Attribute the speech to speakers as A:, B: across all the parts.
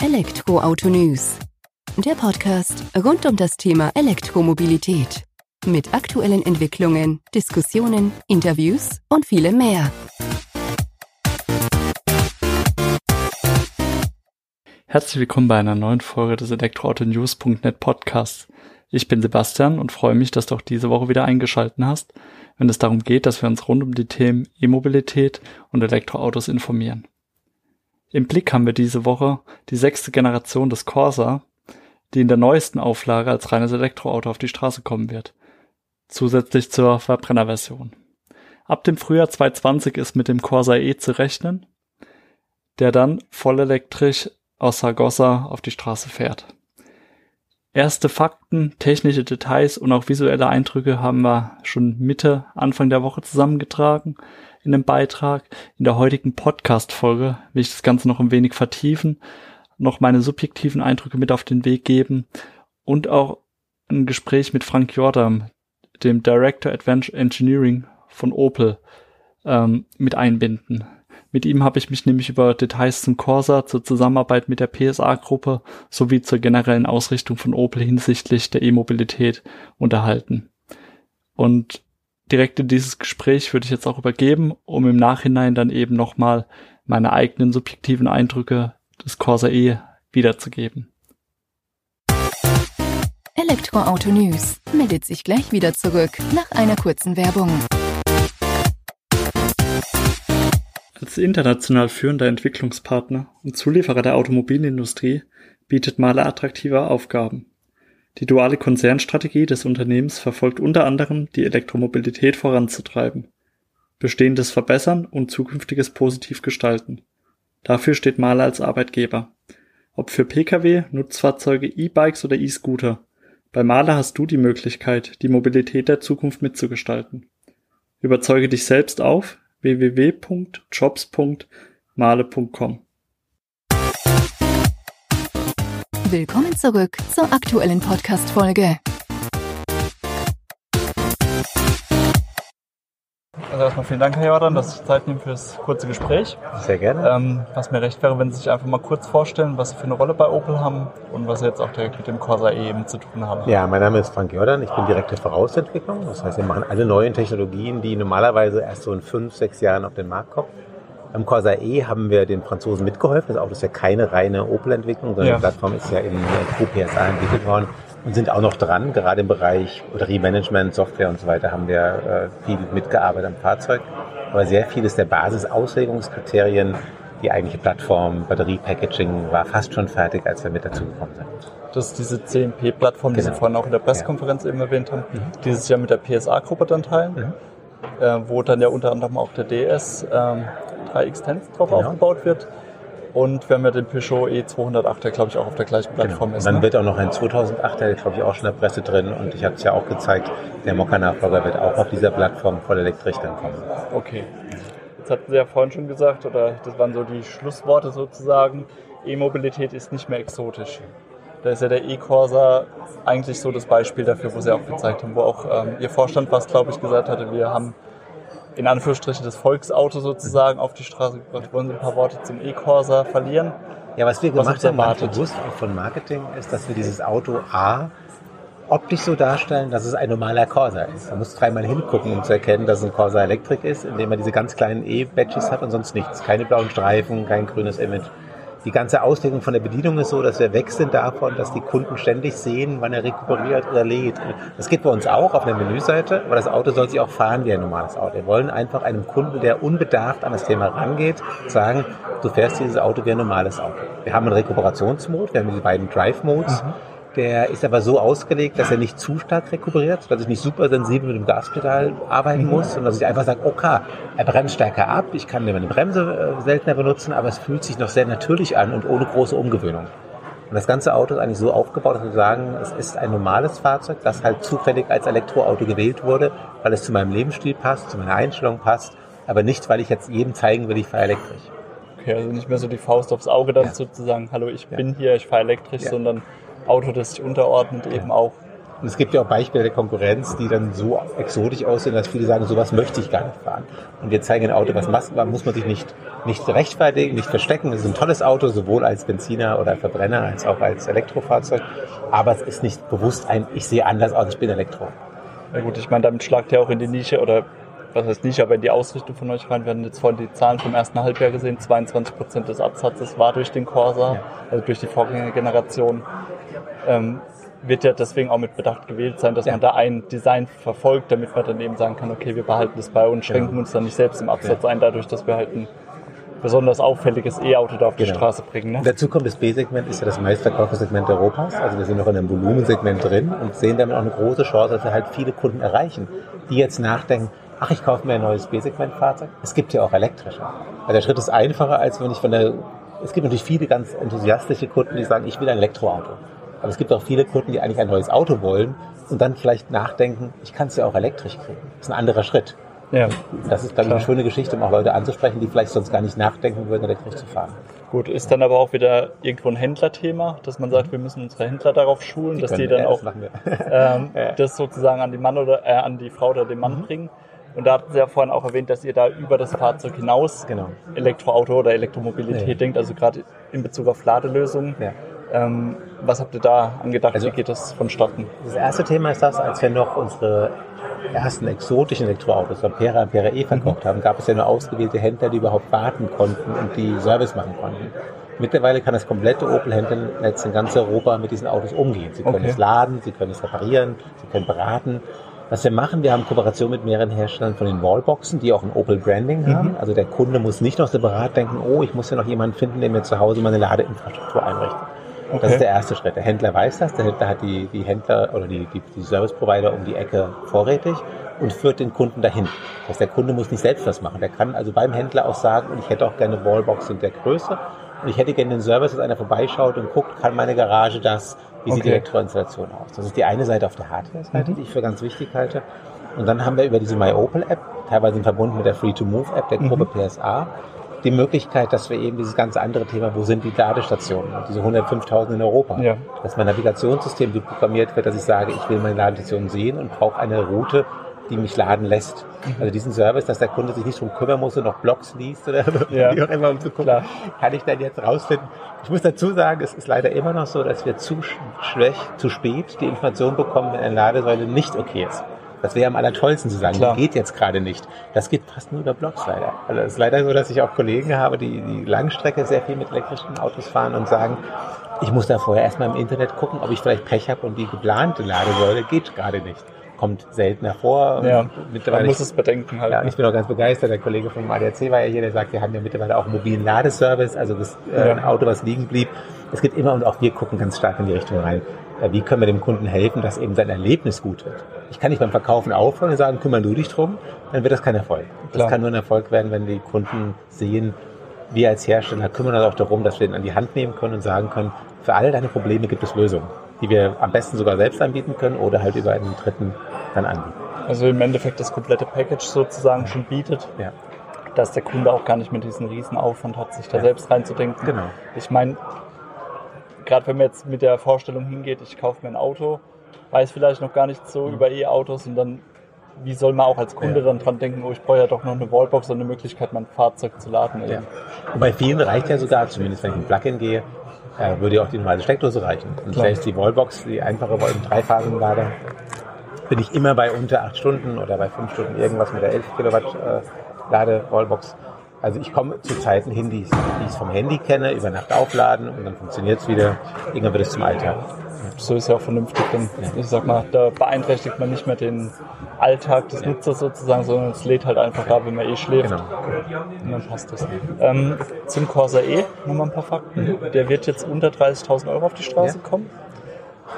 A: Elektroauto News. Der Podcast rund um das Thema Elektromobilität. Mit aktuellen Entwicklungen, Diskussionen, Interviews und vielem mehr.
B: Herzlich willkommen bei einer neuen Folge des Elektroautonews.net Podcasts. Ich bin Sebastian und freue mich, dass du auch diese Woche wieder eingeschalten hast, wenn es darum geht, dass wir uns rund um die Themen E-Mobilität und Elektroautos informieren. Im Blick haben wir diese Woche die sechste Generation des Corsa, die in der neuesten Auflage als reines Elektroauto auf die Straße kommen wird. Zusätzlich zur Verbrennerversion. Ab dem Frühjahr 2020 ist mit dem Corsa E zu rechnen, der dann vollelektrisch aus Sargossa auf die Straße fährt. Erste Fakten, technische Details und auch visuelle Eindrücke haben wir schon Mitte, Anfang der Woche zusammengetragen in dem Beitrag. In der heutigen Podcast-Folge will ich das Ganze noch ein wenig vertiefen, noch meine subjektiven Eindrücke mit auf den Weg geben und auch ein Gespräch mit Frank Jordan, dem Director Adventure Engineering von Opel, ähm, mit einbinden. Mit ihm habe ich mich nämlich über Details zum Corsa, zur Zusammenarbeit mit der PSA-Gruppe sowie zur generellen Ausrichtung von Opel hinsichtlich der E-Mobilität unterhalten. Und direkt in dieses Gespräch würde ich jetzt auch übergeben, um im Nachhinein dann eben nochmal meine eigenen subjektiven Eindrücke des Corsa E wiederzugeben.
A: Elektroauto News meldet sich gleich wieder zurück nach einer kurzen Werbung.
B: Als international führender Entwicklungspartner und Zulieferer der Automobilindustrie bietet Mahler attraktive Aufgaben. Die duale Konzernstrategie des Unternehmens verfolgt unter anderem, die Elektromobilität voranzutreiben, Bestehendes verbessern und Zukünftiges positiv gestalten. Dafür steht Mahler als Arbeitgeber. Ob für Pkw, Nutzfahrzeuge, E-Bikes oder E-Scooter. Bei Mahler hast du die Möglichkeit, die Mobilität der Zukunft mitzugestalten. Überzeuge dich selbst auf www.jobs.male.com
A: Willkommen zurück zur aktuellen Podcast-Folge.
B: Also erstmal vielen Dank, Herr Jordan, dass Sie Zeit nehmen für das kurze Gespräch.
C: Sehr gerne.
B: Ähm, was mir recht wäre, wenn Sie sich einfach mal kurz vorstellen, was Sie für eine Rolle bei Opel haben und was Sie jetzt auch direkt mit dem Corsa E eben zu tun haben.
C: Ja, mein Name ist Frank Jordan, ich bin Direktor Vorausentwicklung. Das heißt, wir machen alle neuen Technologien, die normalerweise erst so in fünf, sechs Jahren auf den Markt kommen. Beim Corsa E haben wir den Franzosen mitgeholfen. Das Auto ist ja keine reine Opel-Entwicklung, sondern ja. die Plattform ist ja in QPSA entwickelt worden und sind auch noch dran. Gerade im Bereich Batteriemanagement, Software und so weiter haben wir äh, viel mitgearbeitet am Fahrzeug. Aber sehr vieles der Basisauslegungskriterien, die eigentliche Plattform, Batteriepackaging war fast schon fertig, als wir mit dazu gekommen sind.
B: Das ist diese CMP-Plattform, genau. die Sie genau. vorhin auch in der Pressekonferenz ja. eben erwähnt haben, mhm. die Sie ja mit der PSA-Gruppe dann teilen, mhm. äh, wo dann ja unter anderem auch der DS ähm, 3X Tense drauf genau. aufgebaut wird. Und wir haben ja den Peugeot E208, der glaube ich auch auf der gleichen genau. Plattform genau.
C: ist. Und dann ne? wird auch noch ein 2008, der glaube ich auch schon in der Presse drin. Und ich habe es ja auch gezeigt, der Mokka-Nachfolger wird auch auf dieser Plattform voll elektrisch dann kommen.
B: Okay. Jetzt hatten Sie ja vorhin schon gesagt, oder das waren so die Schlussworte sozusagen, E-Mobilität ist nicht mehr exotisch. Da ist ja der E-Corsa eigentlich so das Beispiel dafür, wo Sie auch gezeigt haben, wo auch ähm, Ihr Vorstand was, glaube ich, gesagt hatte, wir haben in Anführungsstrichen das Volksauto sozusagen auf die Straße gebracht. Wollen Sie ein paar Worte zum E-Corsa verlieren?
C: Ja, was wir gemacht was haben, ganz bewusst auch von Marketing, ist, dass wir dieses Auto A optisch so darstellen, dass es ein normaler Corsa ist. Man muss dreimal hingucken, um zu erkennen, dass es ein Corsa Electric ist, indem er diese ganz kleinen E-Badges hat und sonst nichts. Keine blauen Streifen, kein grünes Image. Die ganze Auslegung von der Bedienung ist so, dass wir weg sind davon, dass die Kunden ständig sehen, wann er rekuperiert oder lädt. Das geht bei uns auch auf der Menüseite, aber das Auto soll sich auch fahren wie ein normales Auto. Wir wollen einfach einem Kunden, der unbedarft an das Thema rangeht, sagen, du fährst dieses Auto wie ein normales Auto. Wir haben einen Rekuperationsmod, wir haben diese beiden Drive-Modes. Mhm. Der ist aber so ausgelegt, dass er nicht zu stark rekuperiert, dass ich nicht super sensibel mit dem Gaspedal arbeiten mhm. muss und dass ich einfach sage, okay, er bremst stärker ab, ich kann meine Bremse äh, seltener benutzen, aber es fühlt sich noch sehr natürlich an und ohne große Umgewöhnung. Und das ganze Auto ist eigentlich so aufgebaut, dass wir sagen, es ist ein normales Fahrzeug, das halt zufällig als Elektroauto gewählt wurde, weil es zu meinem Lebensstil passt, zu meiner Einstellung passt, aber nicht, weil ich jetzt jedem zeigen will, ich fahre elektrisch.
B: Okay, also nicht mehr so die Faust aufs Auge dann ja. sozusagen, hallo, ich ja. bin hier, ich fahre elektrisch, ja. sondern Auto, das sich unterordnet, eben auch
C: Und es gibt ja auch Beispiele der Konkurrenz, die dann so exotisch aussehen, dass viele sagen, sowas möchte ich gar nicht fahren. Und wir zeigen ein Auto, was machbar, muss man sich nicht, nicht rechtfertigen, nicht verstecken. Es ist ein tolles Auto, sowohl als Benziner oder Verbrenner als auch als Elektrofahrzeug. Aber es ist nicht bewusst ein, ich sehe anders aus, ich bin Elektro.
B: Na gut, ich meine, damit schlagt ihr auch in die Nische oder was heißt nicht, aber in die Ausrichtung von euch rein. Wir haben jetzt vorhin die Zahlen vom ersten Halbjahr gesehen. 22 Prozent des Absatzes war durch den Corsa, ja. also durch die Vorgängergeneration. Ähm, wird ja deswegen auch mit Bedacht gewählt sein, dass ja. man da ein Design verfolgt, damit man dann eben sagen kann, okay, wir behalten das bei und schränken genau. uns dann nicht selbst im Absatz ja. ein, dadurch, dass wir halt ein besonders auffälliges E-Auto da auf die genau. Straße bringen. Ne?
C: Dazu kommt das B-Segment, ist ja das meistverkaufte Europas. Also wir sind noch in einem Volumensegment drin und sehen damit auch eine große Chance, dass wir halt viele Kunden erreichen, die jetzt nachdenken, ach, ich kaufe mir ein neues B-Segment-Fahrzeug. Es gibt ja auch elektrische. Also der Schritt ist einfacher, als wenn ich von der, es gibt natürlich viele ganz enthusiastische Kunden, die sagen, ich will ein Elektroauto. Aber es gibt auch viele Kunden, die eigentlich ein neues Auto wollen und dann vielleicht nachdenken, ich kann es ja auch elektrisch kriegen. Das ist ein anderer Schritt. Ja. Das ist, glaube ich, eine schöne Geschichte, um auch Leute anzusprechen, die vielleicht sonst gar nicht nachdenken würden, elektrisch zu fahren.
B: Gut, ist dann aber auch wieder irgendwo ein Händlerthema, dass man sagt, wir müssen unsere Händler darauf schulen, die dass können, die dann ja, auch das, ähm, ja. das, sozusagen an die Mann oder äh, an die Frau oder den Mann mhm. bringen. Und da hatten Sie ja vorhin auch erwähnt, dass ihr da über das Fahrzeug hinaus genau. Elektroauto oder Elektromobilität ja. denkt, also gerade in Bezug auf Ladelösungen. Ja. Ähm, was habt ihr da angedacht? Also, Wie geht das vonstatten?
C: Das erste Thema ist das, als wir noch unsere ersten exotischen Elektroautos, Ampere, Ampere E verkauft mhm. haben, gab es ja nur ausgewählte Händler, die überhaupt warten konnten und die Service machen konnten. Mittlerweile kann das komplette Opel-Händlernetz in ganz Europa mit diesen Autos umgehen. Sie können okay. es laden, sie können es reparieren, sie können beraten. Was wir machen, wir haben Kooperation mit mehreren Herstellern von den Wallboxen, die auch ein Opel Branding mhm. haben. Also der Kunde muss nicht noch separat denken, oh, ich muss ja noch jemanden finden, der mir zu Hause meine Ladeinfrastruktur einrichtet. Okay. Das ist der erste Schritt. Der Händler weiß das, der Händler hat die, die Händler oder die, die, die Service Provider um die Ecke vorrätig und führt den Kunden dahin. Das heißt, der Kunde muss nicht selbst was machen. Der kann also beim Händler auch sagen, und ich hätte auch gerne Wallbox in der Größe und ich hätte gerne den Service, dass einer vorbeischaut und guckt, kann meine Garage das, wie okay. sieht die Elektroinstallation aus. Das ist die eine Seite auf der Hardware-Seite, mhm. die ich für ganz wichtig halte. Und dann haben wir über diese MyOpel-App, teilweise verbunden mit der Free-to-Move-App der Gruppe mhm. PSA, die Möglichkeit, dass wir eben dieses ganze andere Thema, wo sind die Ladestationen, diese 105.000 in Europa, ja. dass mein Navigationssystem so programmiert wird, dass ich sage, ich will meine Ladestationen sehen und brauche eine Route, die mich laden lässt. Also diesen Service, dass der Kunde sich nicht drum kümmern muss und noch Blogs liest oder ja. wie auch immer, um zu gucken, Klar. kann ich dann jetzt rausfinden. Ich muss dazu sagen, es ist leider immer noch so, dass wir zu schlecht, zu spät die Information bekommen, wenn eine Ladesäule nicht okay ist. Das wäre am allertollsten zu sagen, Klar. die geht jetzt gerade nicht. Das geht fast nur über Blogs leider. Also es ist leider so, dass ich auch Kollegen habe, die die Langstrecke sehr viel mit elektrischen Autos fahren und sagen, ich muss da vorher erstmal im Internet gucken, ob ich vielleicht Pech habe und die geplante Ladesäule geht gerade nicht. Kommt seltener vor.
B: Ja, mittlerweile man muss es bedenken halt.
C: Ja, ich bin auch ganz begeistert. Der Kollege vom ADAC war ja hier, der sagt, wir haben ja mittlerweile auch einen mobilen Ladeservice, also das äh, ja. Auto, was liegen blieb. Es geht immer und auch wir gucken ganz stark in die Richtung rein wie können wir dem Kunden helfen, dass eben sein Erlebnis gut wird. Ich kann nicht beim Verkaufen aufhören und sagen, kümmern du dich drum, dann wird das kein Erfolg. Das Klar. kann nur ein Erfolg werden, wenn die Kunden sehen, wir als Hersteller kümmern uns auch darum, dass wir ihn an die Hand nehmen können und sagen können, für alle deine Probleme gibt es Lösungen, die wir am besten sogar selbst anbieten können oder halt über einen Dritten dann anbieten.
B: Also im Endeffekt das komplette Package sozusagen schon bietet. Ja. Dass der Kunde auch gar nicht mit diesem riesen Aufwand hat, sich da ja. selbst reinzudenken. Genau. Ich meine, gerade wenn man jetzt mit der Vorstellung hingeht, ich kaufe mir ein Auto, weiß vielleicht noch gar nicht so mhm. über E-Autos und dann, wie soll man auch als Kunde ja. dann dran denken, oh, ich brauche ja doch noch eine Wallbox und eine Möglichkeit, mein Fahrzeug zu laden.
C: Ja. Und bei vielen reicht ja sogar, zumindest wenn ich ein Plug-in gehe, äh, würde ja auch die normale Steckdose reichen. Und Klar. vielleicht die Wallbox, die einfache Dreiphasenlader, bin ich immer bei unter acht Stunden oder bei fünf Stunden irgendwas mit der 11 Kilowatt äh, Lade-Wallbox. Also ich komme zu Zeiten hin, die ich, die ich vom Handy kenne, über Nacht aufladen und dann funktioniert es wieder. Irgendwann wird es zum Alltag.
B: So ist ja auch vernünftig. Denn ich sag mal, da beeinträchtigt man nicht mehr den Alltag des Nutzers sozusagen, sondern es lädt halt einfach da, wenn man eh schläft. Genau. Und dann passt das. Ähm, zum Corsa E nochmal ein paar Fakten. Der wird jetzt unter 30.000 Euro auf die Straße ja. kommen.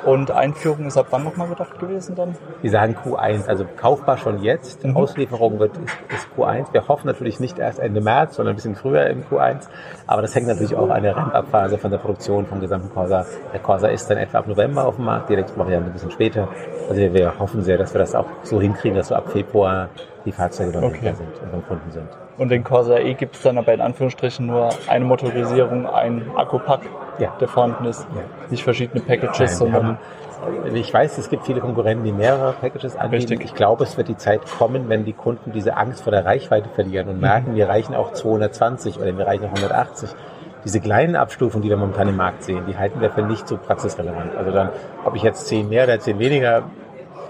B: Und Einführung ist ab wann nochmal gedacht gewesen dann?
C: Wir sagen Q1, also kaufbar schon jetzt. Mhm. Auslieferung wird, ist, ist, Q1. Wir hoffen natürlich nicht erst Ende März, sondern ein bisschen früher im Q1. Aber das hängt natürlich auch an der Ramp-Up-Phase von der Produktion vom gesamten Corsa. Der Corsa ist dann etwa ab November auf dem Markt, die Elektrovariante ein bisschen später. Also wir, wir, hoffen sehr, dass wir das auch so hinkriegen, dass so ab Februar die Fahrzeuge dann okay. sind und beim Kunden sind.
B: Und den Corsa E gibt es dann aber in Anführungsstrichen nur eine Motorisierung, ein Akkupack, ja. der vorhanden ist. Ja. Nicht verschiedene Packages, sondern.
C: ich weiß, es gibt viele Konkurrenten, die mehrere Packages anbieten. Richtig. Ich glaube, es wird die Zeit kommen, wenn die Kunden diese Angst vor der Reichweite verlieren und merken, mhm. wir reichen auch 220 oder wir reichen auch 180 diese kleinen Abstufungen, die wir momentan im Markt sehen, die halten wir für nicht so praxisrelevant. Also dann, ob ich jetzt zehn mehr oder zehn weniger,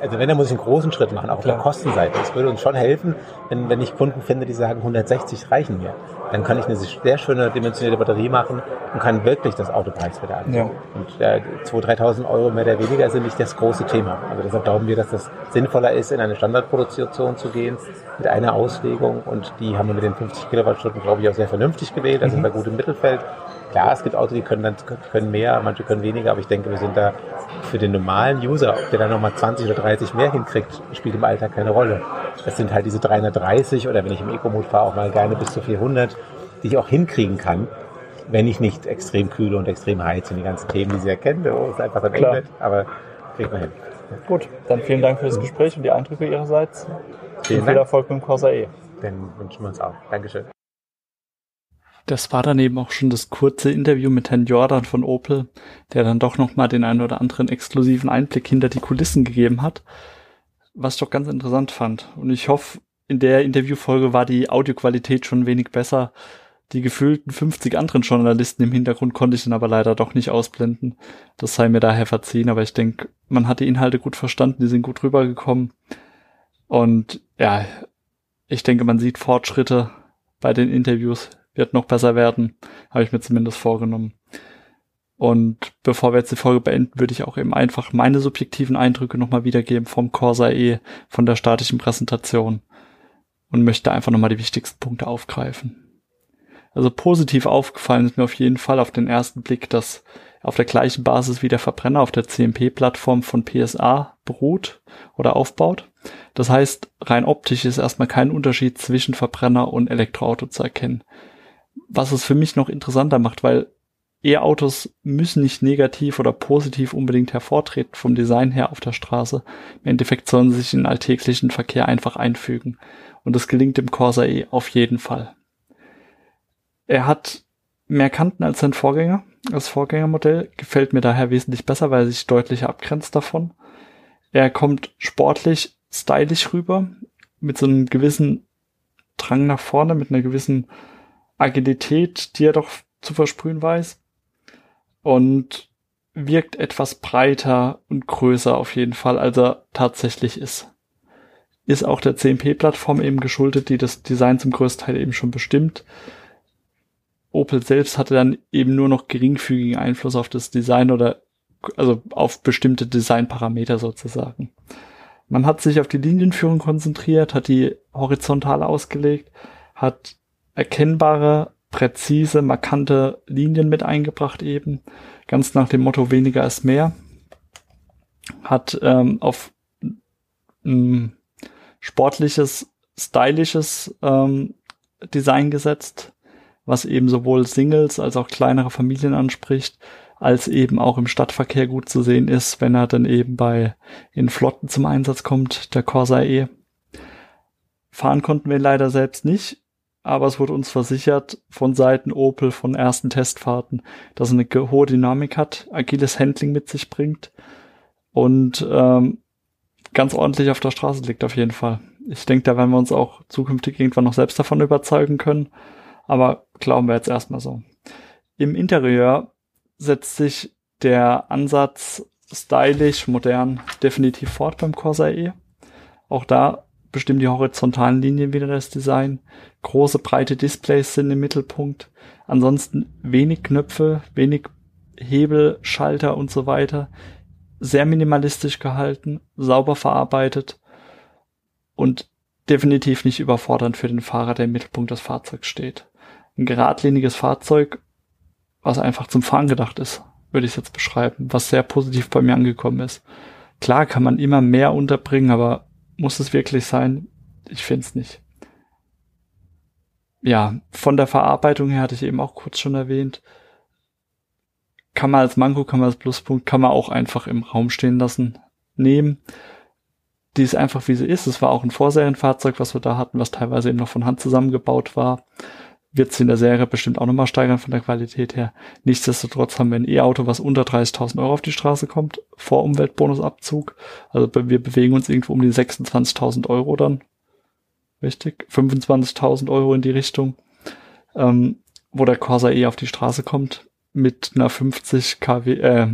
C: also wenn, dann muss ich einen großen Schritt machen, auch Klar. auf der Kostenseite. Es würde uns schon helfen, wenn, wenn ich Kunden finde, die sagen, 160 reichen mir. Dann kann ich eine sehr schöne dimensionierte Batterie machen und kann wirklich das Auto preiswerter anbieten. Ja. Und äh, 2.000, 3.000 Euro mehr oder weniger sind nicht das große Thema. Also deshalb glauben wir, dass das sinnvoller ist, in eine Standardproduktion zu gehen, mit einer Auslegung. Und die haben wir mit den 50 Kilowattstunden, glaube ich, auch sehr vernünftig gewählt. Da mhm. sind wir gut im Mittelfeld. Klar, es gibt Autos, die können dann können mehr, manche können weniger, aber ich denke, wir sind da für den normalen User, ob der dann nochmal 20 oder 30 mehr hinkriegt, spielt im Alltag keine Rolle. Das sind halt diese 330 oder wenn ich im Eco-Mode fahre, auch mal gerne bis zu 400, die ich auch hinkriegen kann, wenn ich nicht extrem kühle und extrem heize und die ganzen Themen, die Sie erkennen, oh, ist einfach ein
B: Klar. Ende, aber kriegt man hin. Gut, dann vielen Dank für das Gespräch und die Eindrücke Ihrerseits. Vielen und viel Erfolg mit dem Corsa E.
C: Dann wünschen wir uns auch. Dankeschön.
B: Das war dann eben auch schon das kurze Interview mit Herrn Jordan von Opel, der dann doch nochmal den einen oder anderen exklusiven Einblick hinter die Kulissen gegeben hat, was ich doch ganz interessant fand. Und ich hoffe, in der Interviewfolge war die Audioqualität schon wenig besser. Die gefühlten 50 anderen Journalisten im Hintergrund konnte ich dann aber leider doch nicht ausblenden. Das sei mir daher verziehen, aber ich denke, man hat die Inhalte gut verstanden, die sind gut rübergekommen. Und ja, ich denke, man sieht Fortschritte bei den Interviews wird noch besser werden, habe ich mir zumindest vorgenommen. Und bevor wir jetzt die Folge beenden, würde ich auch eben einfach meine subjektiven Eindrücke nochmal wiedergeben vom Corsa E, von der statischen Präsentation und möchte einfach nochmal die wichtigsten Punkte aufgreifen. Also positiv aufgefallen ist mir auf jeden Fall auf den ersten Blick, dass auf der gleichen Basis wie der Verbrenner auf der CMP-Plattform von PSA beruht oder aufbaut. Das heißt, rein optisch ist erstmal kein Unterschied zwischen Verbrenner und Elektroauto zu erkennen was es für mich noch interessanter macht, weil E-Autos müssen nicht negativ oder positiv unbedingt hervortreten vom Design her auf der Straße. Im Endeffekt sollen sie sich in den alltäglichen Verkehr einfach einfügen. Und das gelingt dem Corsa E auf jeden Fall. Er hat mehr Kanten als sein Vorgänger. Das Vorgängermodell gefällt mir daher wesentlich besser, weil er sich deutlich abgrenzt davon. Er kommt sportlich, stylisch rüber, mit so einem gewissen Drang nach vorne, mit einer gewissen Agilität, die er doch zu versprühen weiß. Und wirkt etwas breiter und größer auf jeden Fall, als er tatsächlich ist. Ist auch der CMP-Plattform eben geschuldet, die das Design zum größten Teil eben schon bestimmt. Opel selbst hatte dann eben nur noch geringfügigen Einfluss auf das Design oder also auf bestimmte Designparameter sozusagen. Man hat sich auf die Linienführung konzentriert, hat die horizontal ausgelegt, hat erkennbare, präzise, markante Linien mit eingebracht eben. Ganz nach dem Motto weniger ist mehr. Hat ähm, auf ein sportliches, stylisches ähm, Design gesetzt, was eben sowohl Singles als auch kleinere Familien anspricht, als eben auch im Stadtverkehr gut zu sehen ist, wenn er dann eben bei in Flotten zum Einsatz kommt, der Corsa E. Fahren konnten wir leider selbst nicht, aber es wurde uns versichert von Seiten Opel von ersten Testfahrten, dass er eine hohe Dynamik hat, agiles Handling mit sich bringt und ähm, ganz ordentlich auf der Straße liegt auf jeden Fall. Ich denke, da werden wir uns auch zukünftig irgendwann noch selbst davon überzeugen können, aber glauben wir jetzt erstmal so. Im Interieur setzt sich der Ansatz stylisch, modern definitiv fort beim Corsa E. Auch da bestimmen die horizontalen Linien wieder das Design. Große, breite Displays sind im Mittelpunkt. Ansonsten wenig Knöpfe, wenig Hebel, Schalter und so weiter. Sehr minimalistisch gehalten, sauber verarbeitet und definitiv nicht überfordernd für den Fahrer, der im Mittelpunkt des Fahrzeugs steht. Ein geradliniges Fahrzeug, was einfach zum Fahren gedacht ist, würde ich jetzt beschreiben, was sehr positiv bei mir angekommen ist. Klar kann man immer mehr unterbringen, aber muss es wirklich sein? Ich finde es nicht. Ja, von der Verarbeitung her hatte ich eben auch kurz schon erwähnt. Kann man als Manko, kann man als Pluspunkt, kann man auch einfach im Raum stehen lassen, nehmen. Die ist einfach wie sie ist. Es war auch ein Vorserienfahrzeug, was wir da hatten, was teilweise eben noch von Hand zusammengebaut war. Wird es in der Serie bestimmt auch nochmal steigern von der Qualität her. Nichtsdestotrotz haben wir ein E-Auto, was unter 30.000 Euro auf die Straße kommt, vor Umweltbonusabzug. Also wir bewegen uns irgendwo um die 26.000 Euro dann. Richtig? 25.000 Euro in die Richtung, ähm, wo der Corsa E auf die Straße kommt mit einer 50 kW, äh,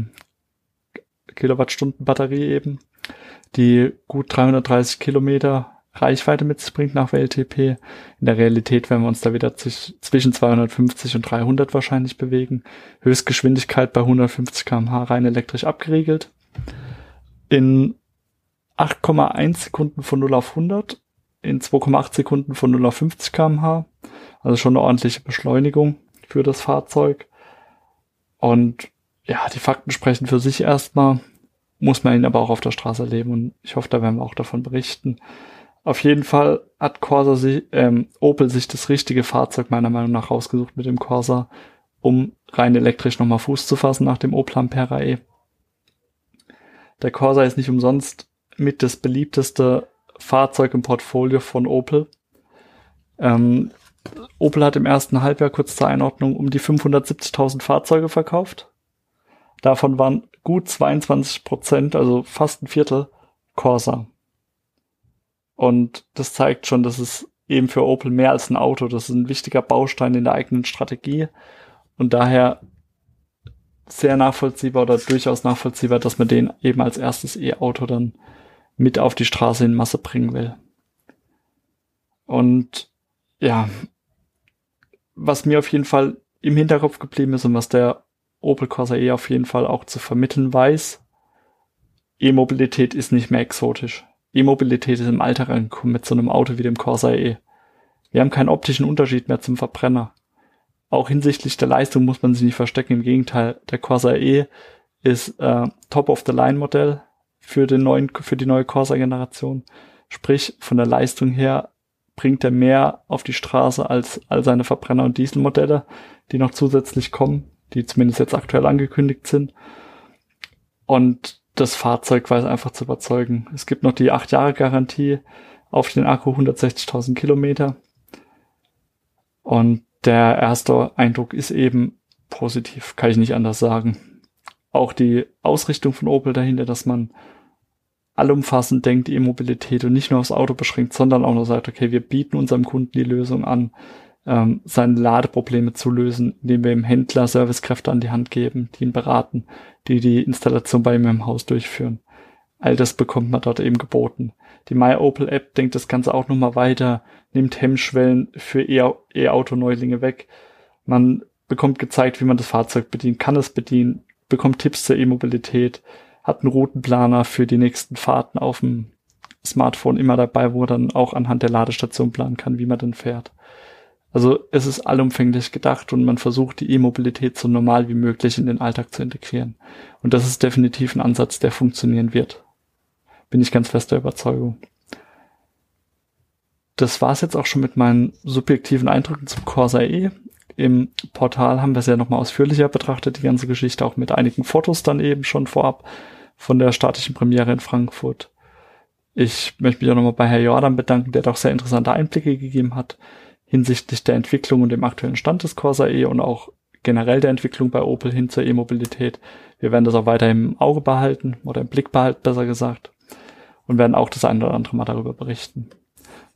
B: Kilowattstunden Batterie eben, die gut 330 Kilometer Reichweite mit sich bringt nach WLTP. In der Realität werden wir uns da wieder zwischen 250 und 300 wahrscheinlich bewegen. Höchstgeschwindigkeit bei 150 kmh rein elektrisch abgeregelt. In 8,1 Sekunden von 0 auf 100, in 2,8 Sekunden von 0 auf 50 kmh. Also schon eine ordentliche Beschleunigung für das Fahrzeug. Und ja, die Fakten sprechen für sich erstmal, muss man ihn aber auch auf der Straße erleben und ich hoffe, da werden wir auch davon berichten. Auf jeden Fall hat Corsa sich, ähm, Opel sich das richtige Fahrzeug meiner Meinung nach rausgesucht mit dem Corsa, um rein elektrisch nochmal Fuß zu fassen nach dem Opel Ampera E. Der Corsa ist nicht umsonst mit das beliebteste Fahrzeug im Portfolio von Opel. Ähm, Opel hat im ersten Halbjahr kurz zur Einordnung um die 570.000 Fahrzeuge verkauft. Davon waren gut 22 Prozent, also fast ein Viertel, Corsa. Und das zeigt schon, dass es eben für Opel mehr als ein Auto. Das ist ein wichtiger Baustein in der eigenen Strategie. Und daher sehr nachvollziehbar oder durchaus nachvollziehbar, dass man den eben als erstes E-Auto dann mit auf die Straße in Masse bringen will. Und ja, was mir auf jeden Fall im Hinterkopf geblieben ist und was der Opel Corsa E auf jeden Fall auch zu vermitteln weiß, E-Mobilität ist nicht mehr exotisch. E-Mobilität ist im Alltag angekommen mit so einem Auto wie dem Corsa E. Wir haben keinen optischen Unterschied mehr zum Verbrenner. Auch hinsichtlich der Leistung muss man sich nicht verstecken. Im Gegenteil, der Corsa E ist äh, Top-of-the-Line-Modell für den neuen, für die neue Corsa-Generation. Sprich, von der Leistung her bringt er mehr auf die Straße als all seine Verbrenner- und Dieselmodelle, die noch zusätzlich kommen, die zumindest jetzt aktuell angekündigt sind. Und das Fahrzeug weiß einfach zu überzeugen. Es gibt noch die 8 Jahre Garantie auf den Akku 160.000 Kilometer. Und der erste Eindruck ist eben positiv, kann ich nicht anders sagen. Auch die Ausrichtung von Opel dahinter, dass man allumfassend denkt, die E-Mobilität und nicht nur aufs Auto beschränkt, sondern auch noch sagt, okay, wir bieten unserem Kunden die Lösung an, ähm, seine Ladeprobleme zu lösen, indem wir ihm Händler Servicekräfte an die Hand geben, die ihn beraten, die die Installation bei ihm im Haus durchführen. All das bekommt man dort eben geboten. Die My Opel App denkt das Ganze auch nochmal weiter, nimmt Hemmschwellen für E-Auto-Neulinge weg. Man bekommt gezeigt, wie man das Fahrzeug bedient, kann es bedienen, bekommt Tipps zur E-Mobilität, hat einen Routenplaner für die nächsten Fahrten auf dem Smartphone immer dabei, wo er dann auch anhand der Ladestation planen kann, wie man dann fährt. Also es ist allumfänglich gedacht und man versucht die E-Mobilität so normal wie möglich in den Alltag zu integrieren. Und das ist definitiv ein Ansatz, der funktionieren wird. Bin ich ganz fester Überzeugung. Das war's jetzt auch schon mit meinen subjektiven Eindrücken zum Corsa E. Im Portal haben wir es ja nochmal ausführlicher betrachtet, die ganze Geschichte auch mit einigen Fotos dann eben schon vorab von der statischen Premiere in Frankfurt. Ich möchte mich auch nochmal bei Herr Jordan bedanken, der doch sehr interessante Einblicke gegeben hat hinsichtlich der Entwicklung und dem aktuellen Stand des Corsa E und auch generell der Entwicklung bei Opel hin zur E-Mobilität. Wir werden das auch weiter im Auge behalten oder im Blick behalten, besser gesagt. Und werden auch das eine oder andere mal darüber berichten.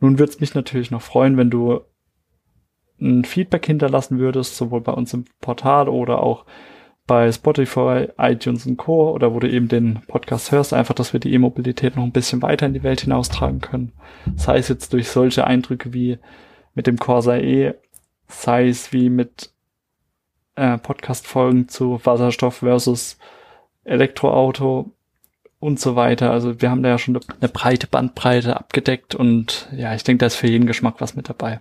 B: Nun würde es mich natürlich noch freuen, wenn du ein Feedback hinterlassen würdest, sowohl bei uns im Portal oder auch bei Spotify, iTunes und Co. oder wo du eben den Podcast hörst, einfach, dass wir die E-Mobilität noch ein bisschen weiter in die Welt hinaustragen können. Sei es jetzt durch solche Eindrücke wie mit dem Corsa E, sei es wie mit äh, Podcast-Folgen zu Wasserstoff versus Elektroauto und so weiter. Also wir haben da ja schon eine breite Bandbreite abgedeckt und ja, ich denke, da ist für jeden Geschmack was mit dabei.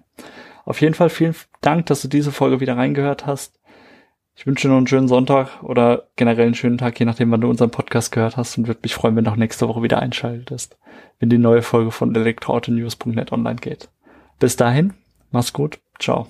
B: Auf jeden Fall vielen Dank, dass du diese Folge wieder reingehört hast. Ich wünsche dir noch einen schönen Sonntag oder generell einen schönen Tag, je nachdem, wann du unseren Podcast gehört hast und würde mich freuen, wenn du auch nächste Woche wieder einschaltest, wenn die neue Folge von elektroautonews.net online geht. Bis dahin, mach's gut, ciao.